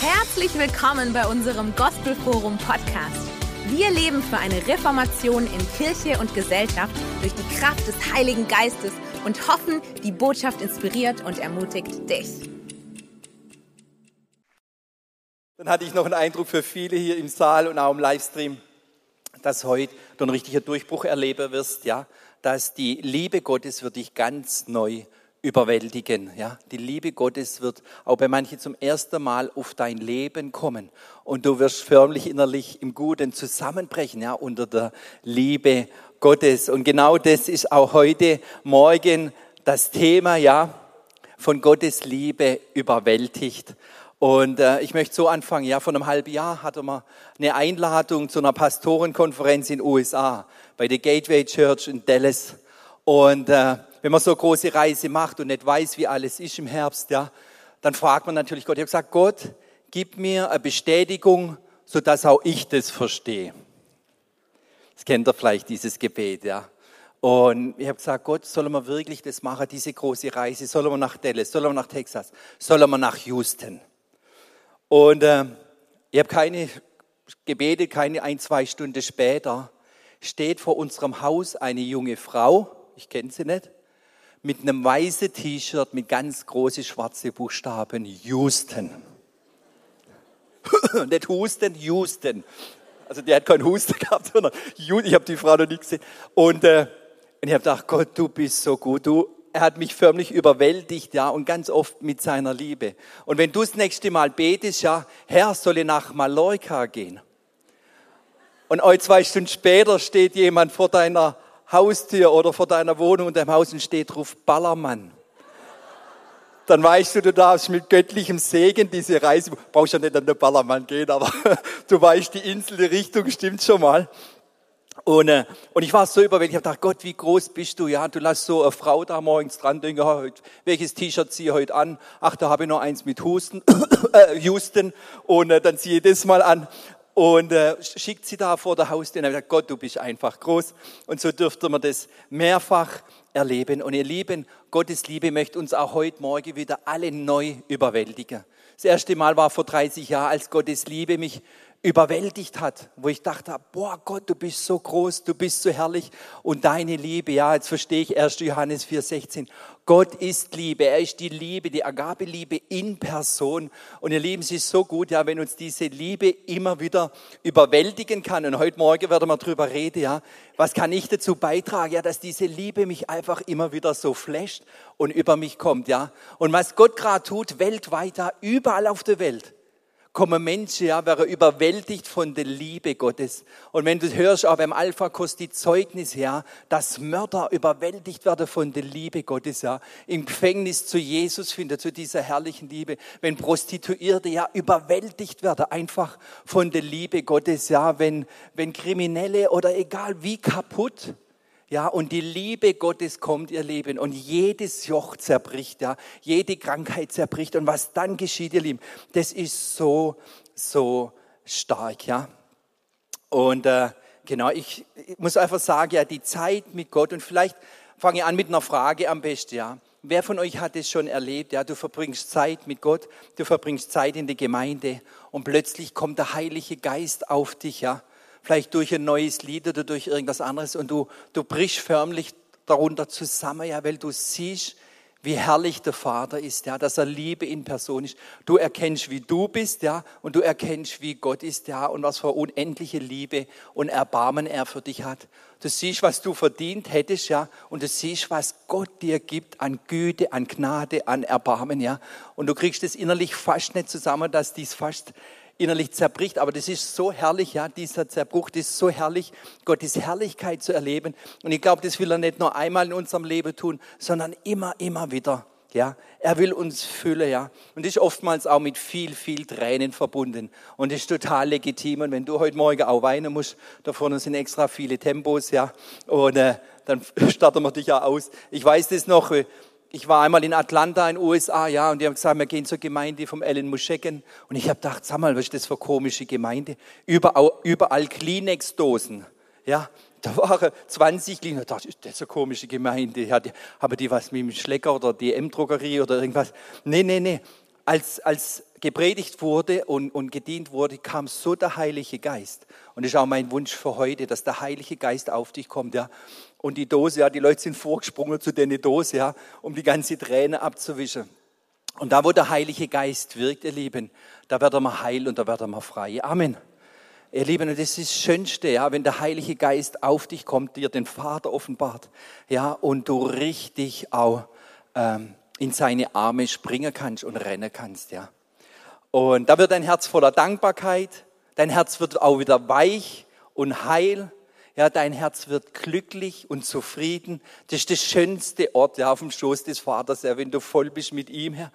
Herzlich willkommen bei unserem Gospelforum Podcast. Wir leben für eine Reformation in Kirche und Gesellschaft durch die Kraft des Heiligen Geistes und hoffen, die Botschaft inspiriert und ermutigt dich. Dann hatte ich noch einen Eindruck für viele hier im Saal und auch im Livestream, dass heute du ein richtiger Durchbruch erleben wirst, ja, dass die Liebe Gottes wird dich ganz neu überwältigen. Ja? Die Liebe Gottes wird auch bei manchen zum ersten Mal auf dein Leben kommen und du wirst förmlich innerlich im Guten zusammenbrechen ja? unter der Liebe Gottes. Und genau das ist auch heute Morgen das Thema, ja, von Gottes Liebe überwältigt. Und äh, ich möchte so anfangen. Ja, vor einem halben Jahr hatte man eine Einladung zu einer Pastorenkonferenz in den USA bei der Gateway Church in Dallas. Und äh, wenn man so große Reise macht und nicht weiß, wie alles ist im Herbst, ja, dann fragt man natürlich Gott. Ich habe gesagt, Gott, gib mir eine Bestätigung, sodass auch ich das verstehe. Das kennt ihr vielleicht, dieses Gebet, ja. Und ich habe gesagt, Gott, sollen wir wirklich das machen, diese große Reise? Sollen wir nach Dallas? Sollen wir nach Texas? Sollen wir nach Houston? Und äh, ich habe keine Gebete, keine ein, zwei Stunden später, steht vor unserem Haus eine junge Frau, ich kenne sie nicht, mit einem weißen T-Shirt mit ganz großen schwarzen Buchstaben Houston. nicht Husten, Houston. Also der hat keinen Husten gehabt, sondern ich habe die Frau noch nie gesehen. Und, äh, und ich habe gedacht, Gott, du bist so gut. Du, er hat mich förmlich überwältigt, ja, und ganz oft mit seiner Liebe. Und wenn du das nächste Mal betest, ja, Herr, soll ich nach Mallorca gehen? Und heute zwei Stunden später steht jemand vor deiner Haustür oder vor deiner Wohnung und deinem Haus und steht drauf Ballermann. Dann weißt du, du darfst mit göttlichem Segen diese Reise, brauchst ja nicht an den Ballermann gehen, aber du weißt, die Insel, die Richtung stimmt schon mal. Und, äh, und ich war so überwältigt, ich habe gedacht, Gott, wie groß bist du? Ja, du lässt so eine Frau da morgens dran denken, heute, welches T-Shirt ziehe ich heute an? Ach, da habe ich noch eins mit Husten, äh, Houston und äh, dann ziehe ich das mal an und äh, schickt sie da vor der Haustür und hat gesagt, Gott, du bist einfach groß. Und so dürfte man das mehrfach erleben. Und ihr Lieben, Gottes Liebe möchte uns auch heute Morgen wieder alle neu überwältigen. Das erste Mal war vor 30 Jahren, als Gottes Liebe mich überwältigt hat, wo ich dachte, boah Gott, du bist so groß, du bist so herrlich und deine Liebe, ja, jetzt verstehe ich 1. Johannes 4,16. Gott ist Liebe, er ist die Liebe, die Agape-Liebe in Person. Und ihr Lieben, es ist so gut, ja, wenn uns diese Liebe immer wieder überwältigen kann. Und heute Morgen werden wir darüber reden, ja, was kann ich dazu beitragen, ja, dass diese Liebe mich einfach immer wieder so flasht und über mich kommt, ja. Und was Gott gerade tut, weltweit, da überall auf der Welt kommen Menschen, ja, wäre überwältigt von der Liebe Gottes. Und wenn du hörst, auch beim Alpha-Kurs die Zeugnis, ja, dass Mörder überwältigt werden von der Liebe Gottes, ja, im Gefängnis zu Jesus finden, zu dieser herrlichen Liebe. Wenn Prostituierte, ja, überwältigt werden, einfach von der Liebe Gottes, ja, wenn, wenn Kriminelle oder egal wie kaputt, ja, und die Liebe Gottes kommt ihr Leben und jedes Joch zerbricht, ja, jede Krankheit zerbricht. Und was dann geschieht, ihr Lieben, das ist so, so stark, ja. Und äh, genau, ich, ich muss einfach sagen, ja, die Zeit mit Gott und vielleicht fange ich an mit einer Frage am besten, ja. Wer von euch hat es schon erlebt? Ja, du verbringst Zeit mit Gott, du verbringst Zeit in der Gemeinde und plötzlich kommt der Heilige Geist auf dich, ja vielleicht durch ein neues Lied oder durch irgendwas anderes und du, du brichst förmlich darunter zusammen, ja, weil du siehst, wie herrlich der Vater ist, ja, dass er Liebe in Person ist. Du erkennst, wie du bist, ja, und du erkennst, wie Gott ist, ja, und was für unendliche Liebe und Erbarmen er für dich hat. Du siehst, was du verdient hättest, ja, und du siehst, was Gott dir gibt an Güte, an Gnade, an Erbarmen, ja, und du kriegst es innerlich fast nicht zusammen, dass dies fast innerlich zerbricht. Aber das ist so herrlich, ja, dieser Zerbruch, das ist so herrlich, Gottes Herrlichkeit zu erleben. Und ich glaube, das will er nicht nur einmal in unserem Leben tun, sondern immer, immer wieder. Ja, er will uns füllen, ja. Und das ist oftmals auch mit viel, viel Tränen verbunden. Und das ist total legitim. Und wenn du heute Morgen auch weinen musst, da vorne sind extra viele Tempos, ja. Und äh, dann starten wir dich ja aus. Ich weiß das noch, ich war einmal in Atlanta in den USA, ja, und die haben gesagt, wir gehen zur Gemeinde vom Ellen Muschecken. Und ich habe gedacht, sag mal, was ist das für eine komische Gemeinde? Überall, überall Kleenex-Dosen, ja. Da waren 20 Kleenex. Da dachte ich, das ist eine komische Gemeinde. Ja, die, haben die was mit dem Schlecker oder DM-Drogerie oder irgendwas? Nee, nee, nee. Als, als gepredigt wurde und, und gedient wurde, kam so der Heilige Geist. Und das ist auch mein Wunsch für heute, dass der Heilige Geist auf dich kommt, ja. Und die Dose, ja, die Leute sind vorgesprungen zu der Dose, ja, um die ganze Träne abzuwischen. Und da, wo der Heilige Geist wirkt, ihr Lieben, da wird er mal heil und da wird er mal frei. Amen. Ihr Lieben, das ist das Schönste, ja, wenn der Heilige Geist auf dich kommt, dir den Vater offenbart, ja, und du richtig auch ähm, in seine Arme springen kannst und rennen kannst, ja. Und da wird dein Herz voller Dankbarkeit, dein Herz wird auch wieder weich und heil, ja, dein Herz wird glücklich und zufrieden. Das ist der schönste Ort, ja, auf dem Schoß des Vaters, ja, wenn du voll bist mit ihm, ja.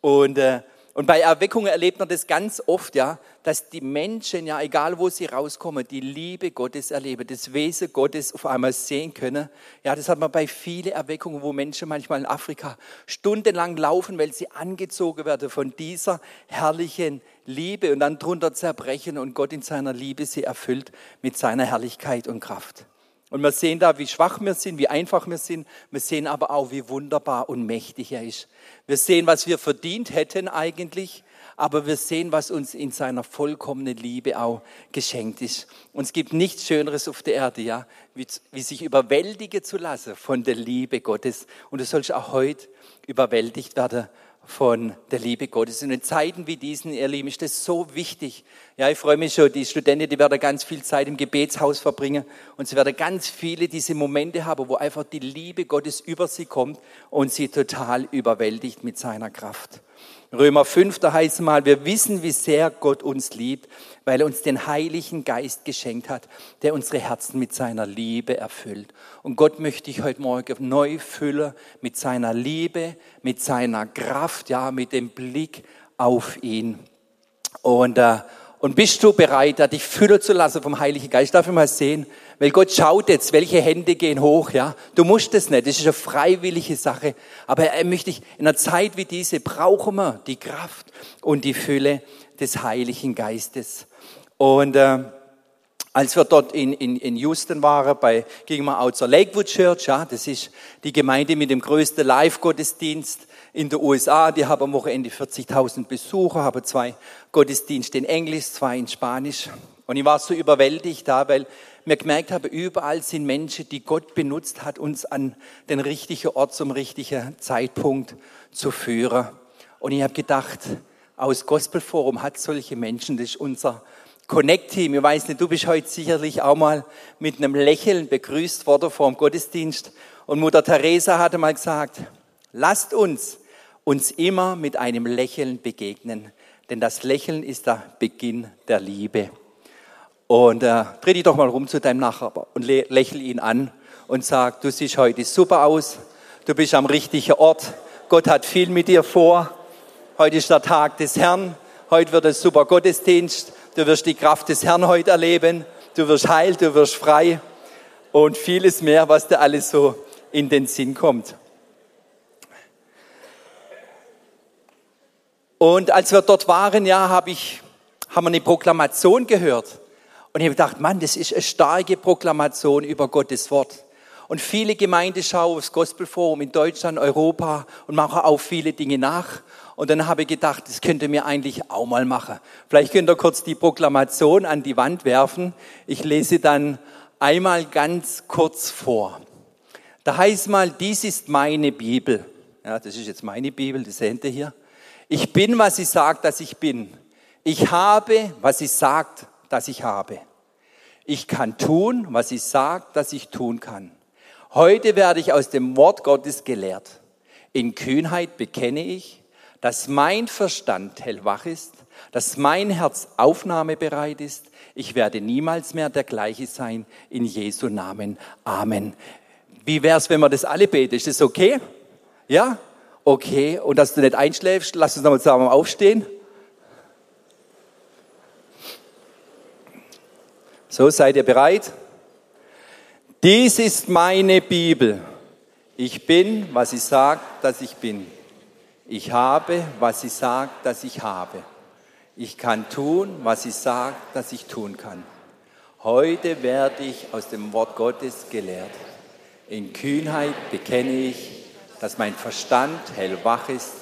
Und äh, und bei Erweckungen erlebt man das ganz oft, ja, dass die Menschen, ja, egal wo sie rauskommen, die Liebe Gottes erleben, das Wesen Gottes auf einmal sehen können. Ja, das hat man bei vielen Erweckungen, wo Menschen manchmal in Afrika stundenlang laufen, weil sie angezogen werden von dieser herrlichen Liebe und dann drunter zerbrechen und Gott in seiner Liebe sie erfüllt mit seiner Herrlichkeit und Kraft. Und wir sehen da, wie schwach wir sind, wie einfach wir sind. Wir sehen aber auch, wie wunderbar und mächtig er ist. Wir sehen, was wir verdient hätten eigentlich, aber wir sehen, was uns in seiner vollkommenen Liebe auch geschenkt ist. Und es gibt nichts Schöneres auf der Erde, ja, wie, wie sich überwältigen zu lassen von der Liebe Gottes. Und du sollst auch heute überwältigt werden von der Liebe Gottes. Und in Zeiten wie diesen, ihr Lieben, ist das so wichtig. Ja, ich freue mich schon, die Studenten, die werden ganz viel Zeit im Gebetshaus verbringen und sie werden ganz viele diese Momente haben, wo einfach die Liebe Gottes über sie kommt und sie total überwältigt mit seiner Kraft. Römer 5, da heißt es mal, wir wissen, wie sehr Gott uns liebt, weil er uns den Heiligen Geist geschenkt hat, der unsere Herzen mit seiner Liebe erfüllt. Und Gott möchte ich heute Morgen neu füllen mit seiner Liebe, mit seiner Kraft, ja, mit dem Blick auf ihn. Und, äh, und bist du bereit, dich füllen zu lassen vom Heiligen Geist? Darf ich mal sehen, weil Gott schaut jetzt, welche Hände gehen hoch, ja. Du musst es nicht, das ist eine freiwillige Sache. Aber er möchte ich, in einer Zeit wie diese brauchen wir die Kraft und die Fülle des Heiligen Geistes. Und äh, als wir dort in, in, in Houston waren, bei, gingen wir auch zur Lakewood Church, ja, das ist die Gemeinde mit dem größten Live-Gottesdienst in den USA. Die haben am Wochenende 40.000 Besucher, haben zwei Gottesdienste in Englisch, zwei in Spanisch. Und ich war so überwältigt da, weil mir gemerkt habe, überall sind Menschen, die Gott benutzt hat, uns an den richtigen Ort zum richtigen Zeitpunkt zu führen. Und ich habe gedacht, aus Gospelforum hat solche Menschen, das ist unser Connect-Team. Ich weiß nicht, du bist heute sicherlich auch mal mit einem Lächeln begrüßt worden vor dem Gottesdienst. Und Mutter Teresa hatte mal gesagt, lasst uns uns immer mit einem Lächeln begegnen, denn das Lächeln ist der Beginn der Liebe. Und äh, dreh dich doch mal rum zu deinem Nachbar und lächel ihn an und sag, du siehst heute super aus, du bist am richtigen Ort, Gott hat viel mit dir vor, heute ist der Tag des Herrn, heute wird ein super Gottesdienst, du wirst die Kraft des Herrn heute erleben, du wirst heil, du wirst frei und vieles mehr, was dir alles so in den Sinn kommt. Und als wir dort waren, ja, hab ich, haben wir eine Proklamation gehört. Und ich habe gedacht, Mann, das ist eine starke Proklamation über Gottes Wort. Und viele Gemeinden schauen aufs Gospelforum in Deutschland, Europa und machen auch viele Dinge nach. Und dann habe ich gedacht, das könnte mir eigentlich auch mal machen. Vielleicht könnt ihr kurz die Proklamation an die Wand werfen. Ich lese dann einmal ganz kurz vor. Da heißt mal, dies ist meine Bibel. Ja, das ist jetzt meine Bibel, das seht ihr hier. Ich bin, was sie sagt, dass ich bin. Ich habe, was sie sagt, dass ich habe. Ich kann tun, was sie sagt, dass ich tun kann. Heute werde ich aus dem Wort Gottes gelehrt. In Kühnheit bekenne ich, dass mein Verstand hellwach ist, dass mein Herz aufnahmebereit ist. Ich werde niemals mehr der gleiche sein. In Jesu Namen. Amen. Wie wär's, wenn wir das alle beten? Ist das okay? Ja? Okay. Und dass du nicht einschläfst, lass uns nochmal zusammen aufstehen. So, seid ihr bereit? Dies ist meine Bibel. Ich bin, was sie sagt, dass ich bin. Ich habe, was sie sagt, dass ich habe. Ich kann tun, was sie sagt, dass ich tun kann. Heute werde ich aus dem Wort Gottes gelehrt. In Kühnheit bekenne ich, dass mein Verstand hellwach ist,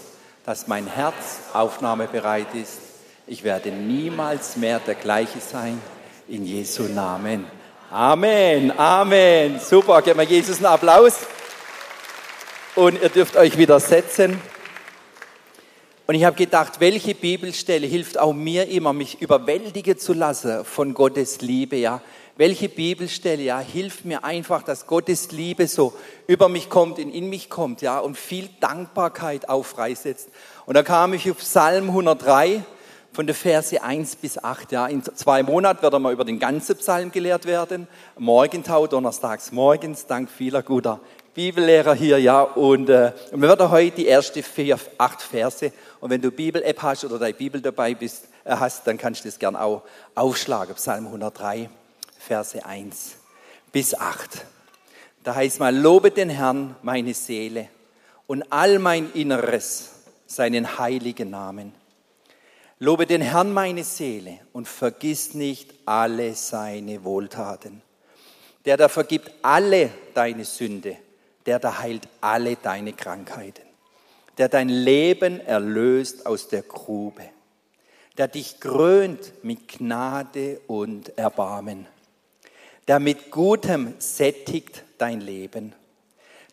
dass mein Herz aufnahmebereit ist. Ich werde niemals mehr der gleiche sein. In Jesu Namen. Amen, Amen. Super, geben wir Jesus einen Applaus. Und ihr dürft euch wieder setzen. Und ich habe gedacht, welche Bibelstelle hilft auch mir immer, mich überwältigen zu lassen von Gottes Liebe, ja. Welche Bibelstelle, ja, hilft mir einfach, dass Gottes Liebe so über mich kommt, in, in mich kommt, ja, und viel Dankbarkeit auch freisetzt. Und da kam ich auf Psalm 103 von der Verse 1 bis 8, ja. In zwei Monaten wird er über den ganzen Psalm gelehrt werden. Morgentau, donnerstags morgens, dank vieler guter Bibellehrer hier, ja. Und, äh, und wir werden heute die ersten vier, acht Verse und wenn du Bibel-App hast oder deine Bibel dabei bist, äh, hast, dann kannst du das gern auch aufschlagen. Psalm 103, Verse 1 bis 8. Da heißt mal, lobe den Herrn, meine Seele, und all mein Inneres, seinen heiligen Namen. Lobe den Herrn, meine Seele, und vergiss nicht alle seine Wohltaten. Der da vergibt alle deine Sünde, der da heilt alle deine Krankheiten der dein Leben erlöst aus der Grube, der dich krönt mit Gnade und Erbarmen, der mit Gutem sättigt dein Leben.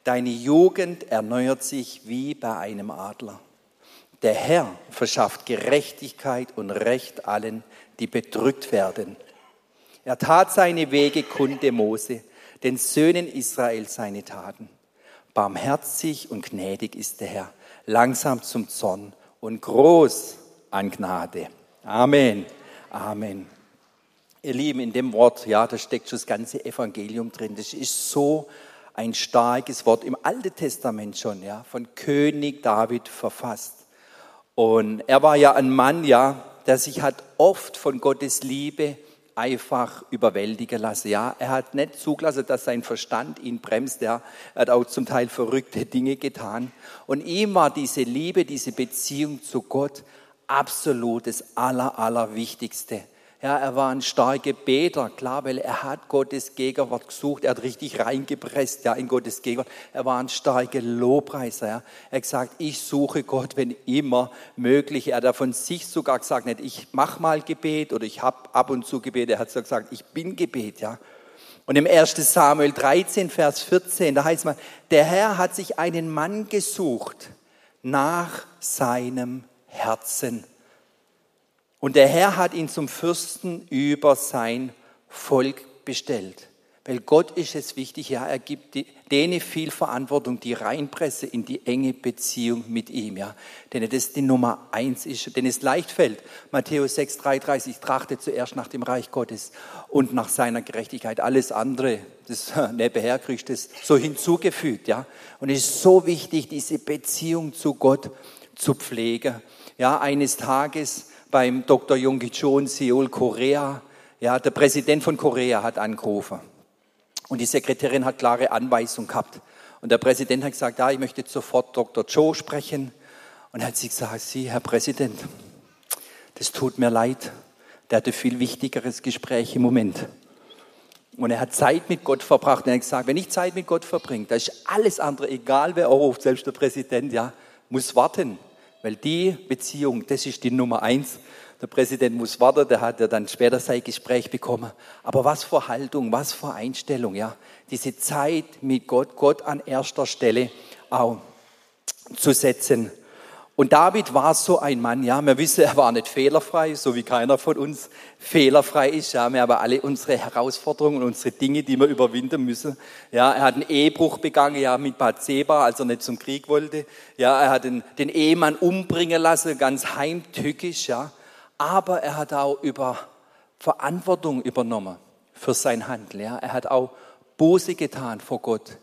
Deine Jugend erneuert sich wie bei einem Adler. Der Herr verschafft Gerechtigkeit und Recht allen, die bedrückt werden. Er tat seine Wege kunde Mose, den Söhnen Israel seine Taten. Barmherzig und gnädig ist der Herr langsam zum Zorn und groß an Gnade. Amen. Amen. Ihr Lieben, in dem Wort, ja, da steckt schon das ganze Evangelium drin. Das ist so ein starkes Wort im Alten Testament schon, ja, von König David verfasst. Und er war ja ein Mann, ja, der sich hat oft von Gottes Liebe einfach überwältigen lassen. Ja, er hat nicht zugelassen, dass sein Verstand ihn bremst. Er hat auch zum Teil verrückte Dinge getan. Und ihm war diese Liebe, diese Beziehung zu Gott absolut das Aller, Allerwichtigste. Ja, er war ein starker Beter, klar, weil er hat Gottes Gegenwart gesucht, er hat richtig reingepresst, ja, in Gottes Gegenwart. Er war ein starker Lobpreiser, ja. Er hat gesagt, ich suche Gott, wenn immer möglich. Er hat von sich sogar gesagt, nicht ich mach mal Gebet oder ich habe ab und zu Gebet. Er hat so gesagt, ich bin Gebet, ja. Und im 1. Samuel 13, Vers 14, da heißt man, der Herr hat sich einen Mann gesucht nach seinem Herzen und der Herr hat ihn zum Fürsten über sein Volk bestellt. Weil Gott ist es wichtig, ja, er gibt denen viel Verantwortung, die reinpresse in die enge Beziehung mit ihm, ja. Denn das die Nummer eins ist, denn es leicht fällt. Matthäus 6, 33, trachte zuerst nach dem Reich Gottes und nach seiner Gerechtigkeit. Alles andere, das nebenher kriegst du so hinzugefügt, ja. Und es ist so wichtig, diese Beziehung zu Gott zu pflegen. Ja, eines Tages, beim Dr. Yonggi Cho in Seoul, Korea. Ja, der Präsident von Korea hat angerufen. Und die Sekretärin hat klare Anweisungen gehabt. Und der Präsident hat gesagt, ja, ich möchte sofort Dr. Cho sprechen. Und hat sie gesagt, Sie, Herr Präsident, das tut mir leid. Der hatte viel wichtigeres Gespräch im Moment. Und er hat Zeit mit Gott verbracht. Und er hat gesagt, wenn ich Zeit mit Gott verbringe, da ist alles andere, egal wer ruft, selbst der Präsident, ja, muss warten. Weil die Beziehung, das ist die Nummer eins. Der Präsident muss warten, der hat ja dann später sein Gespräch bekommen. Aber was für Haltung, was für Einstellung, ja. Diese Zeit mit Gott, Gott an erster Stelle auch zu setzen. Und David war so ein Mann, ja, wir wissen, er war nicht fehlerfrei, so wie keiner von uns fehlerfrei ist, ja, wir haben alle unsere Herausforderungen und unsere Dinge, die wir überwinden müssen. Ja, er hat einen Ehebruch begangen, ja, mit Bathseba, als er nicht zum Krieg wollte. Ja, er hat den, den Ehemann umbringen lassen, ganz heimtückisch, ja. Aber er hat auch über Verantwortung übernommen für sein Handeln, ja. Er hat auch Buße getan vor Gott.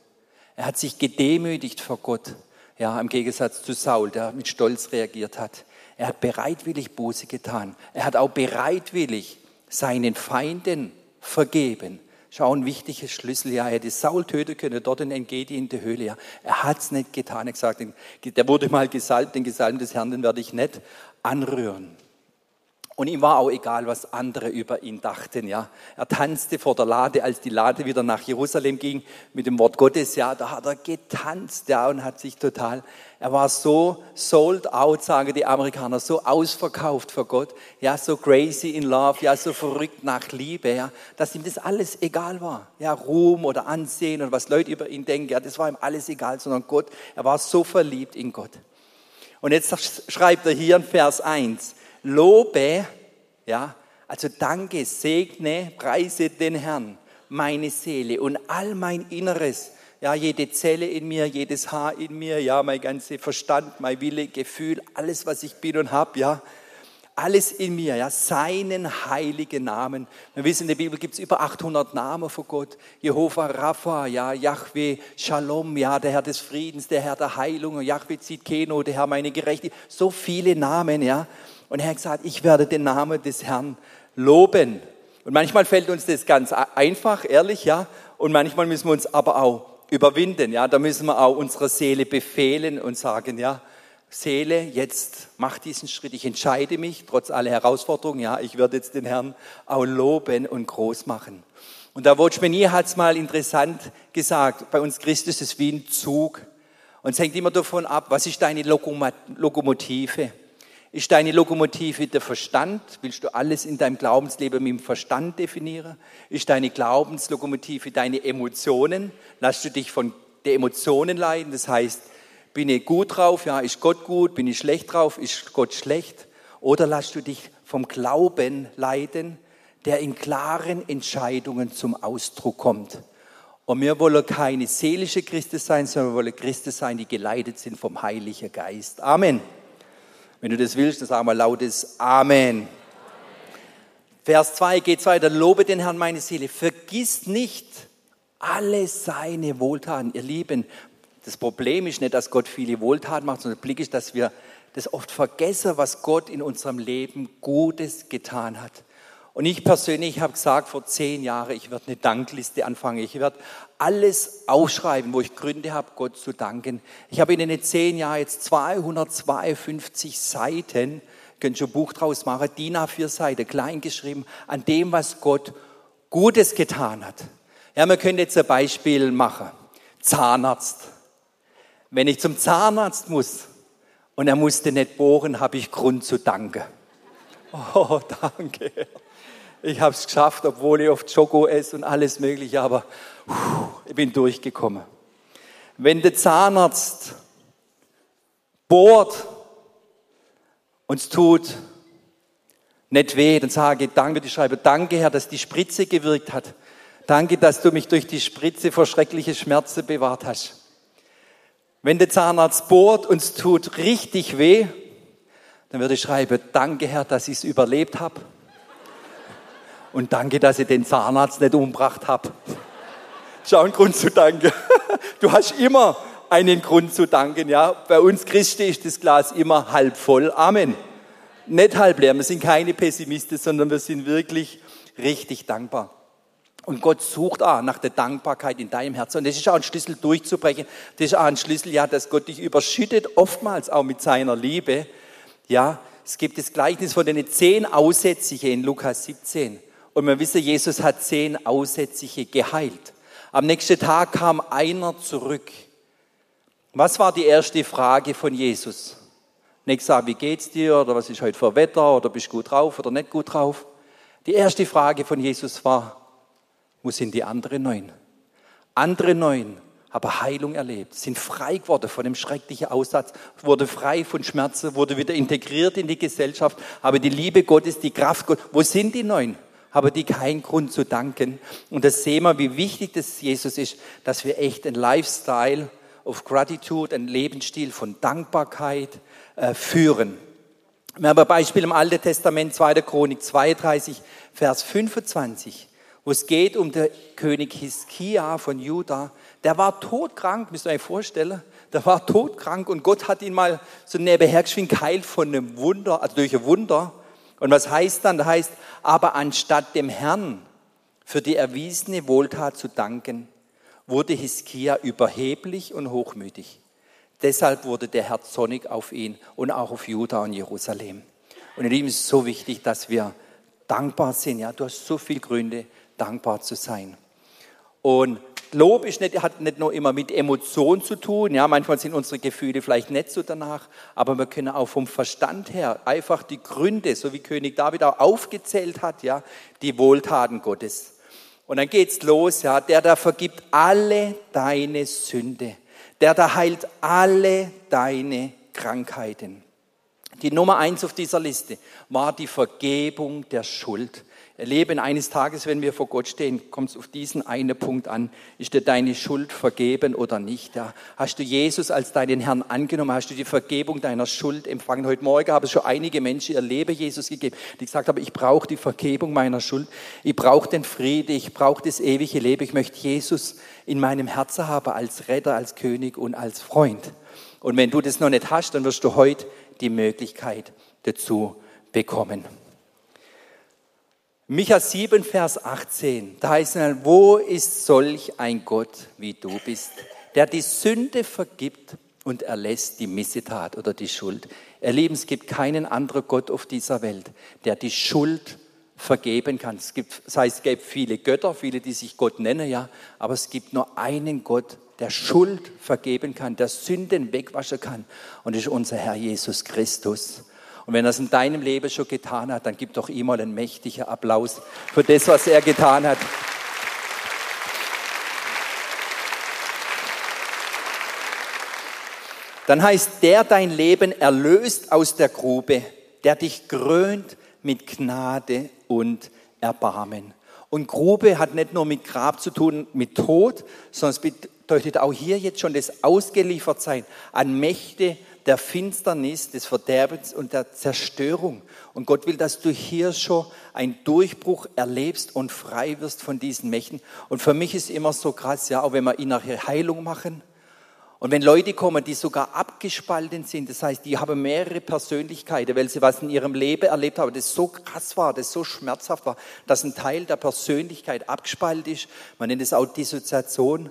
Er hat sich gedemütigt vor Gott. Ja, im Gegensatz zu Saul, der mit Stolz reagiert hat. Er hat bereitwillig Buße getan. Er hat auch bereitwillig seinen Feinden vergeben. Schau, ein wichtiges Schlüssel. Ja, er hätte Saul töten können, dort in Engedi in der Höhle. Ja, er hat es nicht getan. Er hat gesagt, der wurde mal gesalbt, den Gesalben des Herrn, den werde ich nicht anrühren. Und ihm war auch egal, was andere über ihn dachten, ja. Er tanzte vor der Lade, als die Lade wieder nach Jerusalem ging, mit dem Wort Gottes, ja, da hat er getanzt, ja, und hat sich total, er war so sold out, sagen die Amerikaner, so ausverkauft für Gott, ja, so crazy in love, ja, so verrückt nach Liebe, ja, dass ihm das alles egal war, ja, Ruhm oder Ansehen und was Leute über ihn denken, ja, das war ihm alles egal, sondern Gott, er war so verliebt in Gott. Und jetzt schreibt er hier in Vers 1, lobe, ja, also danke, segne, preise den Herrn, meine Seele und all mein Inneres, ja, jede Zelle in mir, jedes Haar in mir, ja, mein ganzer Verstand, mein Wille, Gefühl, alles, was ich bin und habe, ja, alles in mir, ja, seinen heiligen Namen. Wir wissen, in der Bibel gibt es über 800 Namen von Gott. Jehova Rapha, ja, Yahweh Shalom, ja, der Herr des Friedens, der Herr der Heilung, Yahweh Zidkeno, der Herr meine Gerechtigkeit. So viele Namen, ja. Und er hat gesagt, ich werde den Namen des Herrn loben. Und manchmal fällt uns das ganz einfach, ehrlich, ja. Und manchmal müssen wir uns aber auch überwinden, ja. Da müssen wir auch unserer Seele befehlen und sagen, ja, Seele, jetzt mach diesen Schritt. Ich entscheide mich, trotz aller Herausforderungen, ja, ich werde jetzt den Herrn auch loben und groß machen. Und der Watchmenier hat es mal interessant gesagt, bei uns Christus ist wie ein Zug. Und es hängt immer davon ab, was ist deine Lokomotive? Ist deine Lokomotive der Verstand? Willst du alles in deinem Glaubensleben mit dem Verstand definieren? Ist deine Glaubenslokomotive deine Emotionen? Lass du dich von den Emotionen leiden? Das heißt, bin ich gut drauf? Ja, ist Gott gut? Bin ich schlecht drauf? Ist Gott schlecht? Oder lass du dich vom Glauben leiden, der in klaren Entscheidungen zum Ausdruck kommt? Und wir wollen keine seelische Christen sein, sondern wir wollen Christen sein, die geleitet sind vom Heiligen Geist. Amen. Wenn du das willst, dann sag mal lautes Amen. Vers 2 geht weiter. Lobe den Herrn meine Seele. Vergiss nicht alle seine Wohltaten. Ihr Lieben, das Problem ist nicht, dass Gott viele Wohltaten macht, sondern der Blick ist, dass wir das oft vergessen, was Gott in unserem Leben Gutes getan hat. Und ich persönlich habe gesagt vor zehn Jahren, ich werde eine Dankliste anfangen. Ich werde alles aufschreiben, wo ich Gründe habe, Gott zu danken. Ich habe in den zehn Jahren jetzt 252 Seiten, könnt schon ein Buch draus machen, DIN A4 Seite, klein geschrieben, an dem, was Gott Gutes getan hat. Ja, wir können jetzt ein Beispiel machen. Zahnarzt. Wenn ich zum Zahnarzt muss und er musste nicht bohren, habe ich Grund zu danken. Oh, danke ich habe es geschafft, obwohl ich oft Schoko esse und alles Mögliche, aber ich bin durchgekommen. Wenn der Zahnarzt bohrt und es tut nicht weh, dann sage ich danke, ich schreibe danke Herr, dass die Spritze gewirkt hat. Danke, dass du mich durch die Spritze vor schreckliche Schmerzen bewahrt hast. Wenn der Zahnarzt bohrt und es tut richtig weh, dann würde ich schreiben, danke Herr, dass ich es überlebt habe. Und danke, dass ich den Zahnarzt nicht umgebracht habe. Ein Grund zu danken. Du hast immer einen Grund zu danken, ja. Bei uns Christen ist das Glas immer halb voll. Amen. Nicht halb leer. Wir sind keine Pessimisten, sondern wir sind wirklich richtig dankbar. Und Gott sucht auch nach der Dankbarkeit in deinem Herzen. Und das ist auch ein Schlüssel durchzubrechen. Das ist auch ein Schlüssel, ja, dass Gott dich überschüttet, oftmals auch mit seiner Liebe. Ja, es gibt das Gleichnis von den zehn Aussätzigen in Lukas 17. Und wir wissen, Jesus hat zehn Aussätzige geheilt. Am nächsten Tag kam einer zurück. Was war die erste Frage von Jesus? Nicht sagen, wie geht's dir oder was ist heute für Wetter oder bist du gut drauf oder nicht gut drauf? Die erste Frage von Jesus war, wo sind die anderen neun? Andere neun haben Heilung erlebt, sind frei geworden von dem schrecklichen Aussatz, wurde frei von Schmerzen, wurde wieder integriert in die Gesellschaft, aber die Liebe Gottes, die Kraft Gottes, wo sind die neun? Haben die keinen Grund zu danken. Und das sehen wir, wie wichtig das Jesus ist, dass wir echt ein Lifestyle of Gratitude, ein Lebensstil von Dankbarkeit äh, führen. Wir haben ein Beispiel im Alten Testament, 2. Chronik 32, Vers 25, wo es geht um den König Hiskia von Juda. Der war todkrank, müsst ihr euch vorstellen. Der war todkrank und Gott hat ihn mal so nebenher geschwind geheilt von einem Wunder, also durch ein Wunder. Und was heißt dann? Das heißt, aber anstatt dem Herrn für die erwiesene Wohltat zu danken, wurde Hiskia überheblich und hochmütig. Deshalb wurde der Herr zornig auf ihn und auch auf Juda und Jerusalem. Und Lieben, es ist so wichtig, dass wir dankbar sind. Ja, du hast so viele Gründe, dankbar zu sein. Und Lob ist nicht, hat nicht nur immer mit Emotionen zu tun. Ja, manchmal sind unsere Gefühle vielleicht nicht so danach, aber wir können auch vom Verstand her einfach die Gründe, so wie König David auch aufgezählt hat, ja, die Wohltaten Gottes. Und dann geht's los, ja, der da vergibt alle deine Sünde, der da heilt alle deine Krankheiten. Die Nummer eins auf dieser Liste war die Vergebung der Schuld erleben. Eines Tages, wenn wir vor Gott stehen, kommt es auf diesen einen Punkt an. Ist dir deine Schuld vergeben oder nicht? Ja? Hast du Jesus als deinen Herrn angenommen? Hast du die Vergebung deiner Schuld empfangen? Heute Morgen habe ich schon einige Menschen ihr Leben Jesus gegeben, die gesagt haben, ich brauche die Vergebung meiner Schuld. Ich brauche den Frieden. Ich brauche das ewige Leben. Ich möchte Jesus in meinem Herzen haben als Retter, als König und als Freund. Und wenn du das noch nicht hast, dann wirst du heute die Möglichkeit dazu bekommen. Micha 7, Vers 18, da heißt es, wo ist solch ein Gott wie du bist, der die Sünde vergibt und erlässt die Missetat oder die Schuld. Ihr Lieben, es gibt keinen anderen Gott auf dieser Welt, der die Schuld vergeben kann. Es gibt, das heißt, es gibt viele Götter, viele, die sich Gott nennen, ja, aber es gibt nur einen Gott, der Schuld vergeben kann, der Sünden wegwaschen kann. Und das ist unser Herr Jesus Christus. Und wenn er es in deinem Leben schon getan hat, dann gib doch ihm mal einen mächtigen Applaus für das, was er getan hat. Dann heißt der dein Leben erlöst aus der Grube, der dich krönt mit Gnade und Erbarmen. Und Grube hat nicht nur mit Grab zu tun, mit Tod, sondern es bedeutet auch hier jetzt schon das Ausgeliefertsein an Mächte, der Finsternis, des Verderbens und der Zerstörung. Und Gott will, dass du hier schon einen Durchbruch erlebst und frei wirst von diesen Mächten. Und für mich ist immer so krass, ja, auch wenn wir nachher Heilung machen. Und wenn Leute kommen, die sogar abgespalten sind, das heißt, die haben mehrere Persönlichkeiten, weil sie was in ihrem Leben erlebt haben, das so krass war, das so schmerzhaft war, dass ein Teil der Persönlichkeit abgespalten ist. Man nennt es auch Dissoziation.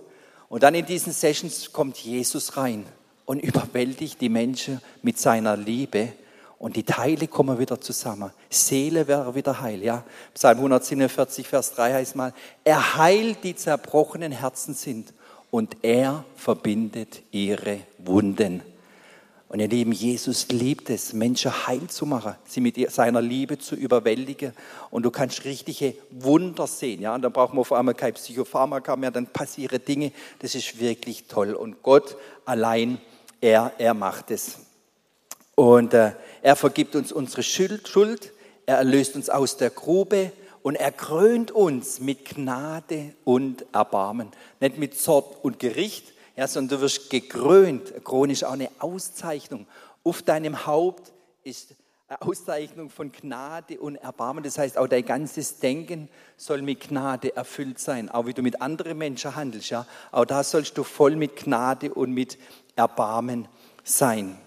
Und dann in diesen Sessions kommt Jesus rein und überwältigt die Menschen mit seiner Liebe und die Teile kommen wieder zusammen. Seele wäre wieder heil, ja. Psalm 147, Vers 3 heißt mal, er heilt die zerbrochenen Herzen sind und er verbindet ihre Wunden. Und ihr Lieben, Jesus liebt es, Menschen heil zu machen, sie mit seiner Liebe zu überwältigen. Und du kannst richtige Wunder sehen. Ja? Und dann brauchen wir auf einmal kein Psychopharmaka mehr, dann passieren Dinge. Das ist wirklich toll. Und Gott allein er, er macht es. Und äh, er vergibt uns unsere Schuld, er erlöst uns aus der Grube und er krönt uns mit Gnade und Erbarmen. Nicht mit Zort und Gericht, ja, sondern du wirst gekrönt. Chronisch auch eine Auszeichnung. Auf deinem Haupt ist eine Auszeichnung von Gnade und Erbarmen. Das heißt, auch dein ganzes Denken soll mit Gnade erfüllt sein. Auch wie du mit anderen Menschen handelst, ja. Auch da sollst du voll mit Gnade und mit Erbarmen sein.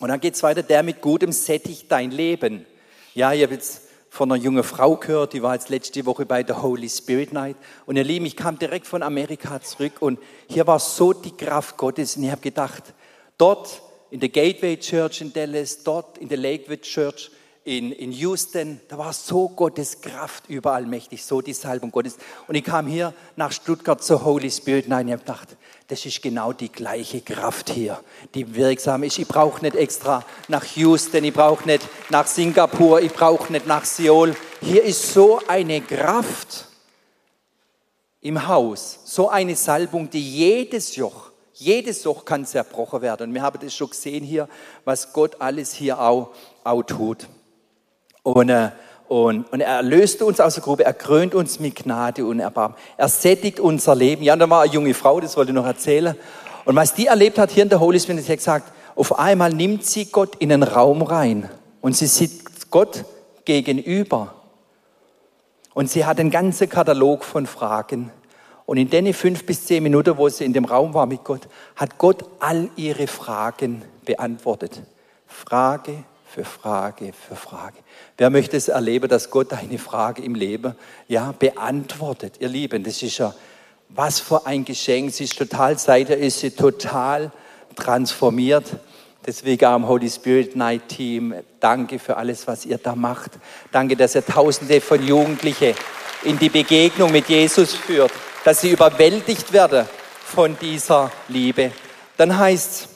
Und dann geht es weiter, der mit Gutem sättigt dein Leben. Ja, ich habe jetzt von einer jungen Frau gehört, die war jetzt letzte Woche bei der Holy Spirit Night. Und ihr Lieben, ich kam direkt von Amerika zurück und hier war so die Kraft Gottes. Und ich habe gedacht, dort in der Gateway Church in Dallas, dort in der Lakewood Church, in, in Houston, da war so Gottes Kraft überall mächtig, so die Salbung Gottes. Und ich kam hier nach Stuttgart zur Holy Spirit Nein, ich habe gedacht, das ist genau die gleiche Kraft hier, die wirksam ist. Ich brauche nicht extra nach Houston, ich brauche nicht nach Singapur, ich brauche nicht nach Seoul. Hier ist so eine Kraft im Haus, so eine Salbung, die jedes Joch, jedes Joch kann zerbrochen werden. Und wir haben das schon gesehen hier, was Gott alles hier auch, auch tut. Und, äh, und, und er erlöst uns aus der Grube, er krönt uns mit Gnade und Erbarmen. Er sättigt unser Leben. Ja, und da war eine junge Frau, das wollte ich noch erzählen. Und was die erlebt hat hier in der Holy Spirit, sie hat gesagt, auf einmal nimmt sie Gott in den Raum rein und sie sieht Gott gegenüber. Und sie hat einen ganzen Katalog von Fragen. Und in den fünf bis zehn Minuten, wo sie in dem Raum war mit Gott, hat Gott all ihre Fragen beantwortet. Frage für Frage für Frage. Wer möchte es erleben, dass Gott eine Frage im Leben ja, beantwortet? Ihr Lieben, das ist ja was für ein Geschenk. Sie ist total, seither ist sie total transformiert. Deswegen am Holy Spirit Night Team, danke für alles, was ihr da macht. Danke, dass ihr Tausende von Jugendlichen in die Begegnung mit Jesus führt, dass sie überwältigt werden von dieser Liebe. Dann heißt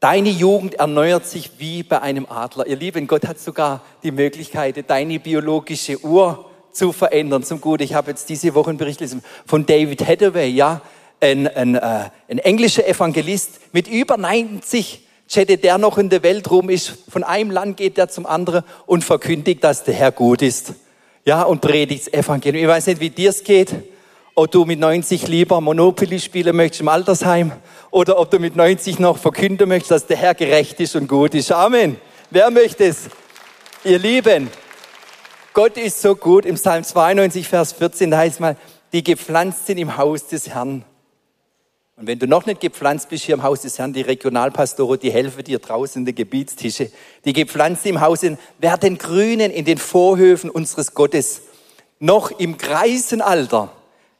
Deine Jugend erneuert sich wie bei einem Adler. Ihr Lieben, Gott hat sogar die Möglichkeit, deine biologische Uhr zu verändern zum Gute. Ich habe jetzt diese Woche einen Bericht gelesen von David Hathaway, ja, ein, ein, äh, ein englischer Evangelist mit über 90 chattet der noch in der Welt rum ist. Von einem Land geht der zum anderen und verkündigt, dass der Herr gut ist. Ja, und predigt das Evangelium. Ich weiß nicht, wie dir es geht. Ob du mit 90 lieber Monopoly spielen möchtest im Altersheim oder ob du mit 90 noch verkünden möchtest, dass der Herr gerecht ist und gut ist. Amen. Wer möchte es? Ihr Lieben, Gott ist so gut. Im Psalm 92, Vers 14 da heißt mal, die gepflanzt sind im Haus des Herrn. Und wenn du noch nicht gepflanzt bist hier im Haus des Herrn, die Regionalpastore, die helfen dir draußen in den Gebietstische, die gepflanzt im Haus sind, werden grünen in den Vorhöfen unseres Gottes. Noch im Greisenalter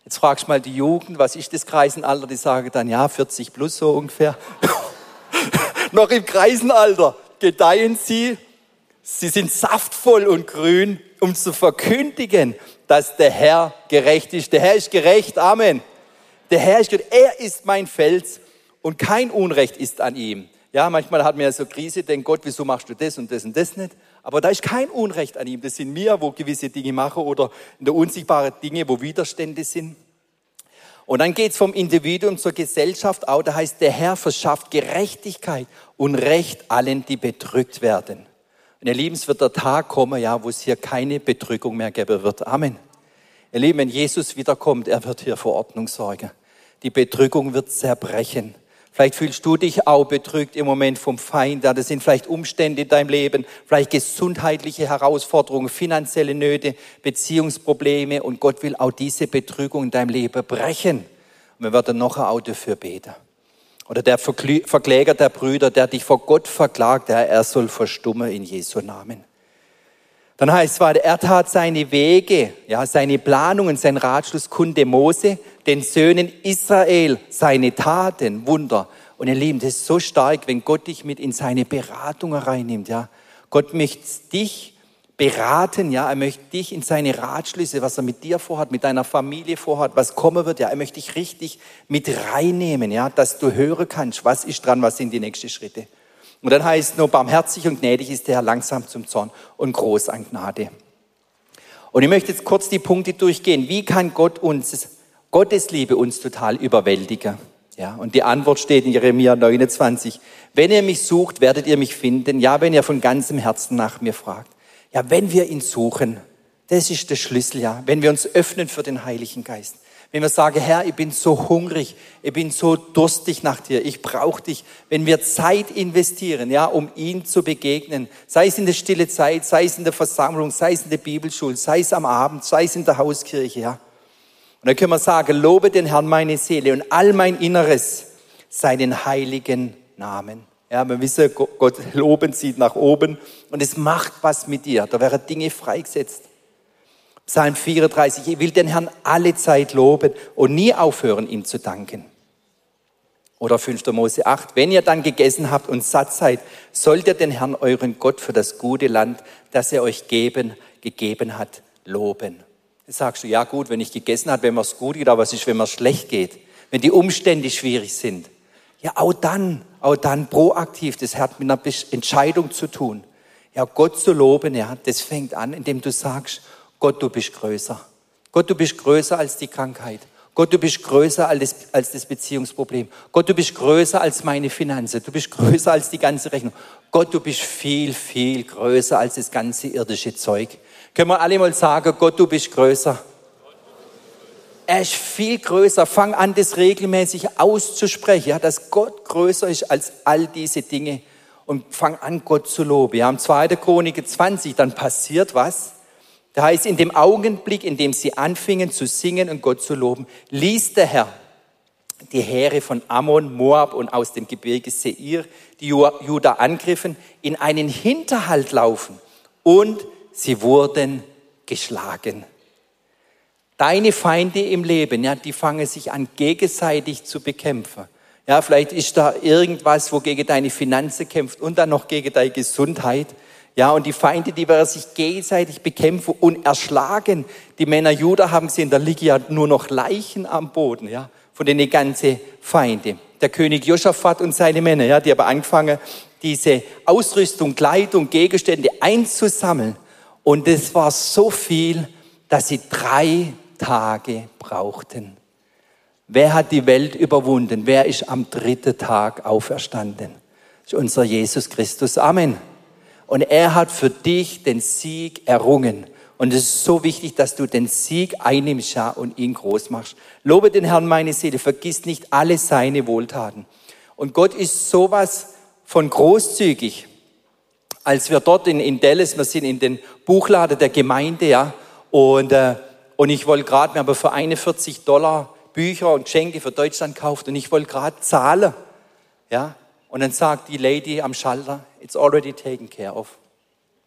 Jetzt fragst du mal die Jugend, was ist das Kreisenalter? Die sagen dann, ja, 40 plus so ungefähr. Noch im Kreisenalter gedeihen sie. Sie sind saftvoll und grün, um zu verkündigen, dass der Herr gerecht ist. Der Herr ist gerecht. Amen. Der Herr ist gerecht. Er ist mein Fels und kein Unrecht ist an ihm. Ja, manchmal hat man ja so Krise, denkt Gott, wieso machst du das und das und das nicht? Aber da ist kein Unrecht an ihm. Das sind wir, wo gewisse Dinge machen oder in der unsichtbaren Dinge, wo Widerstände sind. Und dann geht es vom Individuum zur Gesellschaft auch. Da heißt, der Herr verschafft Gerechtigkeit und Recht allen, die bedrückt werden. Und ihr Lieben, es wird der Tag kommen, ja, wo es hier keine Bedrückung mehr geben wird. Amen. Ihr Lieben, wenn Jesus wiederkommt, er wird hier für Ordnung sorgen. Die Bedrückung wird zerbrechen. Vielleicht fühlst du dich auch bedrückt im Moment vom Feind. Das sind vielleicht Umstände in deinem Leben, vielleicht gesundheitliche Herausforderungen, finanzielle Nöte, Beziehungsprobleme. Und Gott will auch diese Bedrückung in deinem Leben brechen. Und wir werden noch auch dafür beten. Oder der Verkläger der Brüder, der dich vor Gott verklagt, der er soll verstummen in Jesu Namen. Dann heißt es er tat seine Wege, ja, seine Planungen, sein Ratschluss kunde Mose, den Söhnen Israel, seine Taten, Wunder. Und ihr Lieben, das ist so stark, wenn Gott dich mit in seine Beratung reinnimmt, ja. Gott möchte dich beraten, ja. Er möchte dich in seine Ratschlüsse, was er mit dir vorhat, mit deiner Familie vorhat, was kommen wird, ja. Er möchte dich richtig mit reinnehmen, ja, dass du hören kannst, was ist dran, was sind die nächsten Schritte. Und dann heißt es nur, barmherzig und gnädig ist der Herr langsam zum Zorn und groß an Gnade. Und ich möchte jetzt kurz die Punkte durchgehen. Wie kann Gott uns, Gottes Liebe uns total überwältigen? Ja, und die Antwort steht in Jeremia 29. Wenn ihr mich sucht, werdet ihr mich finden. Ja, wenn ihr von ganzem Herzen nach mir fragt. Ja, wenn wir ihn suchen, das ist der Schlüssel, ja. Wenn wir uns öffnen für den Heiligen Geist. Wenn wir sagen, Herr, ich bin so hungrig, ich bin so durstig nach dir, ich brauche dich. Wenn wir Zeit investieren, ja, um ihm zu begegnen, sei es in der stille Zeit, sei es in der Versammlung, sei es in der Bibelschule, sei es am Abend, sei es in der Hauskirche, ja. Und dann können wir sagen, lobe den Herrn meine Seele und all mein Inneres seinen heiligen Namen. Ja, wir wissen, Gott loben sieht nach oben und es macht was mit dir. Da wären Dinge freigesetzt. Psalm 34, ich will den Herrn alle Zeit loben und nie aufhören, ihm zu danken. Oder 5. Mose 8, wenn ihr dann gegessen habt und satt seid, sollt ihr den Herrn euren Gott für das gute Land, das er euch geben, gegeben hat, loben. Jetzt sagst du, ja gut, wenn ich gegessen habe, wenn mir es gut geht, aber was ist, wenn mir schlecht geht? Wenn die Umstände schwierig sind? Ja, auch dann, auch dann proaktiv, das hat mit einer Entscheidung zu tun. Ja, Gott zu loben, ja, das fängt an, indem du sagst, Gott, du bist größer. Gott, du bist größer als die Krankheit. Gott, du bist größer als als das Beziehungsproblem. Gott, du bist größer als meine Finanzen. Du bist größer als die ganze Rechnung. Gott, du bist viel, viel größer als das ganze irdische Zeug. Können wir alle mal sagen, Gott, du bist größer. Er ist viel größer. Fang an, das regelmäßig auszusprechen, ja, dass Gott größer ist als all diese Dinge. Und fang an, Gott zu loben. Ja, im 2. Chronik 20, dann passiert was. Da heißt, in dem Augenblick, in dem sie anfingen zu singen und Gott zu loben, ließ der Herr die Heere von Ammon, Moab und aus dem Gebirge Seir, die Juda angriffen, in einen Hinterhalt laufen und sie wurden geschlagen. Deine Feinde im Leben, ja, die fangen sich an gegenseitig zu bekämpfen. Ja, vielleicht ist da irgendwas, wo gegen deine Finanzen kämpft und dann noch gegen deine Gesundheit. Ja, und die Feinde, die werden sich gegenseitig bekämpfen und erschlagen. Die Männer Juda haben gesehen, da liegen ja nur noch Leichen am Boden, ja, von den ganzen Feinde. Der König Josaphat und seine Männer, ja, die haben angefangen, diese Ausrüstung, Kleidung, Gegenstände einzusammeln. Und es war so viel, dass sie drei Tage brauchten. Wer hat die Welt überwunden? Wer ist am dritten Tag auferstanden? Das ist unser Jesus Christus. Amen. Und er hat für dich den Sieg errungen. Und es ist so wichtig, dass du den Sieg einnimmst ja, und ihn groß machst. Lobe den Herrn meine Seele, vergiss nicht alle seine Wohltaten. Und Gott ist sowas von großzügig. Als wir dort in, in Dallas, wir sind in den Buchladen der Gemeinde, ja, und, äh, und ich wollte gerade, wir haben für 41 Dollar Bücher und Geschenke für Deutschland gekauft und ich wollte gerade zahlen, ja, und dann sagt die Lady am Schalter, it's already taken care of.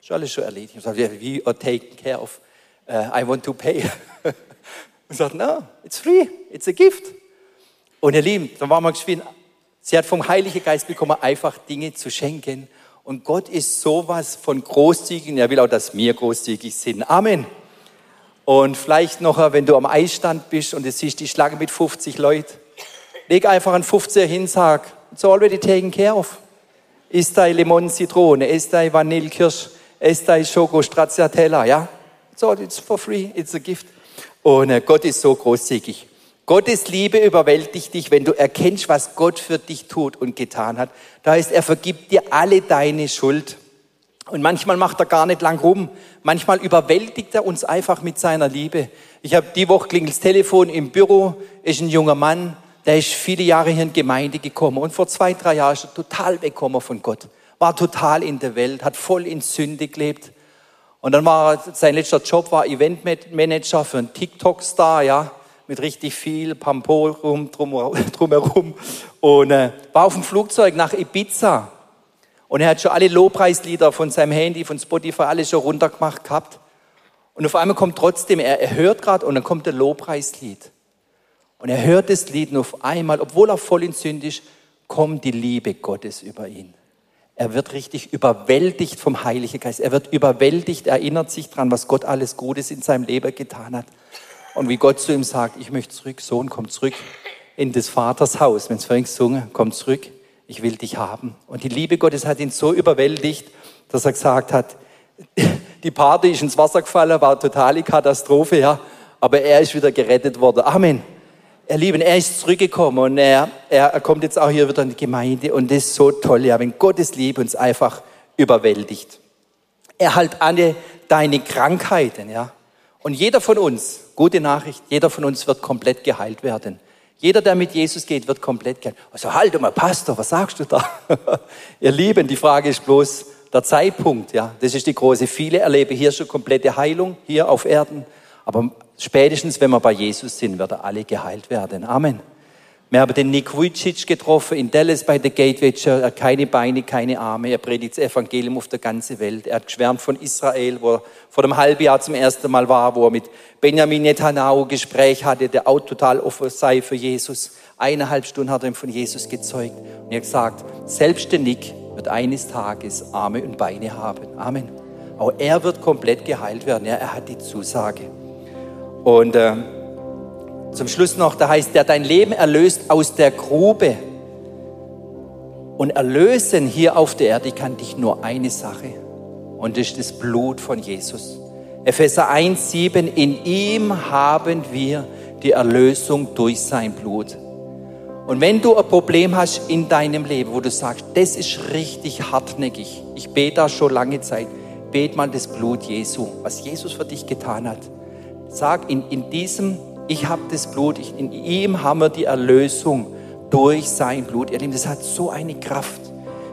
Ist alles schon erledigt. Ich sage, wie taken care of? Uh, I want to pay. und sagt, no, it's free, it's a gift. Und ihr Lieben, da war man geschwind, sie hat vom Heiligen Geist bekommen, einfach Dinge zu schenken. Und Gott ist sowas von großzügig und er will auch, dass wir großzügig sind. Amen. Und vielleicht noch, wenn du am Eisstand bist und es siehst die Schlange mit 50 Leuten, leg einfach einen 50er hin, sag, it's already taken care of. Ist da Limon Zitrone, ist da Vanille Kirsch, ist da Schoko Stracciatella, ja? So, it's for free, it's a gift. Und äh, Gott ist so großzügig. Gottes Liebe überwältigt dich, wenn du erkennst, was Gott für dich tut und getan hat. Da heißt, er vergibt dir alle deine Schuld. Und manchmal macht er gar nicht lang rum. Manchmal überwältigt er uns einfach mit seiner Liebe. Ich habe die Woche klingelt das Telefon im Büro, ist ein junger Mann, der ist viele Jahre hier in Gemeinde gekommen und vor zwei, drei Jahren ist er total weggekommen von Gott. War total in der Welt, hat voll in Sünde gelebt. Und dann war sein letzter Job war Eventmanager für einen TikTok-Star, ja, mit richtig viel Pamporum drumherum. Und äh, war auf dem Flugzeug nach Ibiza. Und er hat schon alle Lobpreislieder von seinem Handy, von Spotify, alles schon runtergemacht gehabt. Und auf einmal kommt trotzdem, er, er hört gerade und dann kommt der Lobpreislied. Und er hört das Lied und auf einmal, obwohl er voll in Sünde ist, kommt die Liebe Gottes über ihn. Er wird richtig überwältigt vom Heiligen Geist. Er wird überwältigt, erinnert sich daran, was Gott alles Gutes in seinem Leben getan hat. Und wie Gott zu ihm sagt, ich möchte zurück, Sohn, komm zurück in des Vaters Haus. Wenn es vorhin gesungen, komm zurück, ich will dich haben. Und die Liebe Gottes hat ihn so überwältigt, dass er gesagt hat, die Party ist ins Wasser gefallen, war totale Katastrophe, ja. Aber er ist wieder gerettet worden. Amen. Ihr Lieben, er ist zurückgekommen und er, er kommt jetzt auch hier wieder in die Gemeinde und das ist so toll, ja, wenn Gottes Liebe uns einfach überwältigt. Er halt alle deine Krankheiten, ja. Und jeder von uns, gute Nachricht, jeder von uns wird komplett geheilt werden. Jeder, der mit Jesus geht, wird komplett geheilt. Also halt mal, Pastor, was sagst du da? Ihr Lieben, die Frage ist bloß der Zeitpunkt, ja. Das ist die große. Viele erleben hier schon komplette Heilung, hier auf Erden. Aber spätestens, wenn wir bei Jesus sind, werden alle geheilt werden. Amen. Wir haben den Nick Vujicic getroffen in Dallas bei der Gateway Church. Er hat keine Beine, keine Arme. Er predigt das Evangelium auf der ganzen Welt. Er hat geschwärmt von Israel, wo er vor einem halben Jahr zum ersten Mal war, wo er mit Benjamin Netanyahu Gespräch hatte, der auch total offen sei für Jesus. Eineinhalb Stunden hat er ihm von Jesus gezeugt. Und er hat gesagt, selbst der Nick wird eines Tages Arme und Beine haben. Amen. Auch er wird komplett geheilt werden. Ja, er hat die Zusage. Und äh, zum Schluss noch, da heißt, der dein Leben erlöst aus der Grube. Und erlösen hier auf der Erde kann dich nur eine Sache. Und das ist das Blut von Jesus. Epheser 1, 7, in ihm haben wir die Erlösung durch sein Blut. Und wenn du ein Problem hast in deinem Leben, wo du sagst, das ist richtig hartnäckig, ich bete da schon lange Zeit, bete mal das Blut Jesu, was Jesus für dich getan hat. Sag, in, in diesem, ich habe das Blut, ich, in ihm haben wir die Erlösung durch sein Blut. Ihr Lieben, das hat so eine Kraft.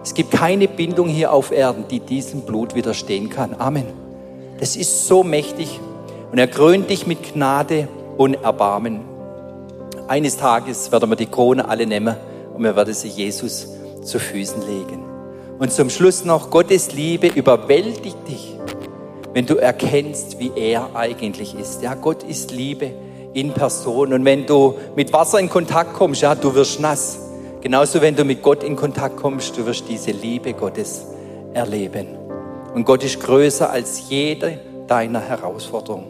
Es gibt keine Bindung hier auf Erden, die diesem Blut widerstehen kann. Amen. Das ist so mächtig. Und er krönt dich mit Gnade und Erbarmen. Eines Tages werden wir die Krone alle nehmen und wir werden sie Jesus zu Füßen legen. Und zum Schluss noch, Gottes Liebe überwältigt dich wenn du erkennst, wie er eigentlich ist. Ja, Gott ist Liebe in Person. Und wenn du mit Wasser in Kontakt kommst, ja, du wirst nass. Genauso, wenn du mit Gott in Kontakt kommst, du wirst diese Liebe Gottes erleben. Und Gott ist größer als jede deiner Herausforderungen.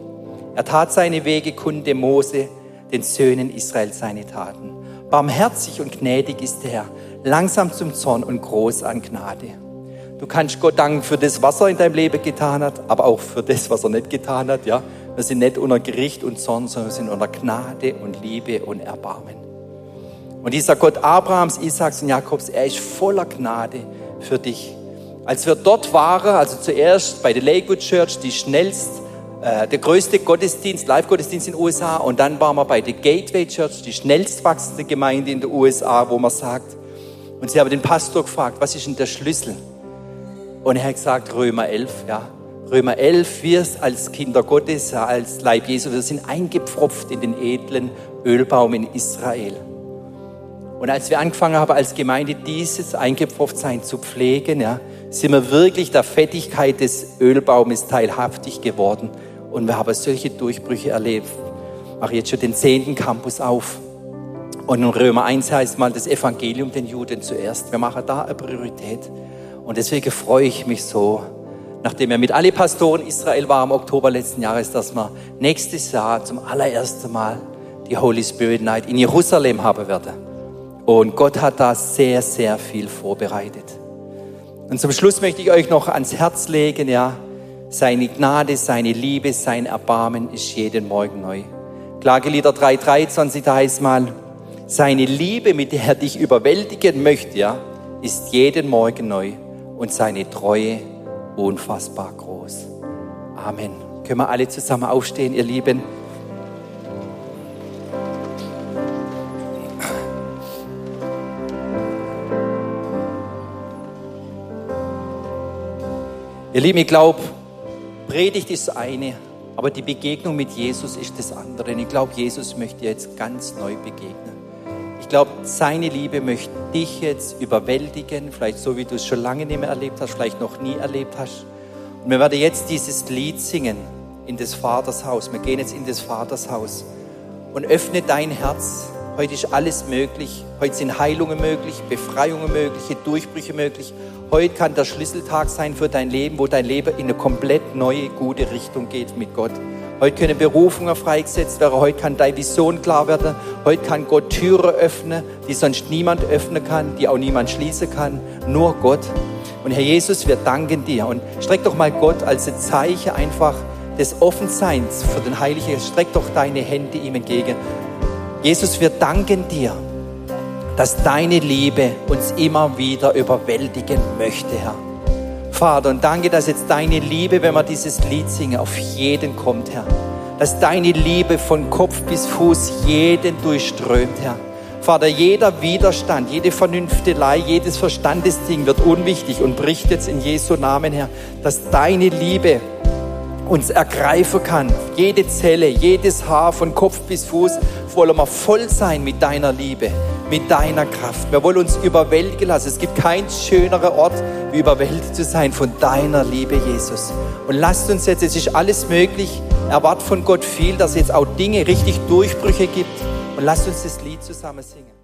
Er tat seine Wege kunde Mose, den Söhnen Israel seine Taten. Barmherzig und gnädig ist der Herr, langsam zum Zorn und groß an Gnade. Du kannst Gott danken für das, was er in deinem Leben getan hat, aber auch für das, was er nicht getan hat. Ja, wir sind nicht unter Gericht und Zorn, sondern wir sind unter Gnade und Liebe und Erbarmen. Und dieser Gott Abrahams, Isaaks und Jakobs, er ist voller Gnade für dich. Als wir dort waren, also zuerst bei der Lakewood Church, die schnellst, äh, der größte Gottesdienst, Live-Gottesdienst in den USA, und dann waren wir bei der Gateway Church, die schnellst wachsende Gemeinde in den USA, wo man sagt, und sie haben den Pastor gefragt, was ist denn der Schlüssel? Und er hat gesagt, Römer 11, ja. Römer 11, wir als Kinder Gottes, als Leib Jesu, wir sind eingepfropft in den edlen Ölbaum in Israel. Und als wir angefangen haben, als Gemeinde dieses Eingepfropftsein zu pflegen, ja, sind wir wirklich der Fettigkeit des Ölbaumes teilhaftig geworden. Und wir haben solche Durchbrüche erlebt. Ich mache jetzt schon den zehnten Campus auf. Und in Römer 1 heißt mal das Evangelium den Juden zuerst. Wir machen da eine Priorität. Und deswegen freue ich mich so, nachdem wir mit alle Pastoren Israel waren im Oktober letzten Jahres, dass wir nächstes Jahr zum allerersten Mal die Holy Spirit Night in Jerusalem haben werden. Und Gott hat da sehr, sehr viel vorbereitet. Und zum Schluss möchte ich euch noch ans Herz legen, ja, seine Gnade, seine Liebe, sein Erbarmen ist jeden Morgen neu. Klagelieder 3,23, da heißt mal, seine Liebe, mit der er dich überwältigen möchte, ja, ist jeden Morgen neu und seine Treue unfassbar groß. Amen. Können wir alle zusammen aufstehen, ihr Lieben? Ihr Lieben, ich glaube, Predigt ist das eine, aber die Begegnung mit Jesus ist das andere. Und ich glaube, Jesus möchte jetzt ganz neu begegnen. Ich glaube, seine Liebe möchte dich jetzt überwältigen, vielleicht so, wie du es schon lange nicht mehr erlebt hast, vielleicht noch nie erlebt hast. Und wir werden jetzt dieses Lied singen in des Vaters Haus. Wir gehen jetzt in des Vaters Haus und öffne dein Herz. Heute ist alles möglich. Heute sind Heilungen möglich, Befreiungen möglich, Durchbrüche möglich. Heute kann der Schlüsseltag sein für dein Leben, wo dein Leben in eine komplett neue, gute Richtung geht mit Gott. Heute können Berufungen freigesetzt werden. Heute kann deine Vision klar werden. Heute kann Gott Türen öffnen, die sonst niemand öffnen kann, die auch niemand schließen kann. Nur Gott. Und Herr Jesus, wir danken dir. Und streck doch mal Gott als ein Zeichen einfach des Offenseins für den Heiligen. Streck doch deine Hände ihm entgegen. Jesus, wir danken dir dass deine Liebe uns immer wieder überwältigen möchte, Herr. Vater, und danke, dass jetzt deine Liebe, wenn wir dieses Lied singen, auf jeden kommt, Herr. Dass deine Liebe von Kopf bis Fuß jeden durchströmt, Herr. Vater, jeder Widerstand, jede Vernünftelei, jedes Verstandesding wird unwichtig und bricht jetzt in Jesu Namen, Herr, dass deine Liebe uns ergreifen kann. Jede Zelle, jedes Haar von Kopf bis Fuß wollen wir voll sein mit deiner Liebe mit deiner Kraft. Wir wollen uns überwältigen lassen. Es gibt keinen schöneren Ort, wie überwältigt zu sein von deiner Liebe, Jesus. Und lasst uns jetzt, es ist alles möglich, erwart von Gott viel, dass es jetzt auch Dinge, richtig Durchbrüche gibt. Und lasst uns das Lied zusammen singen.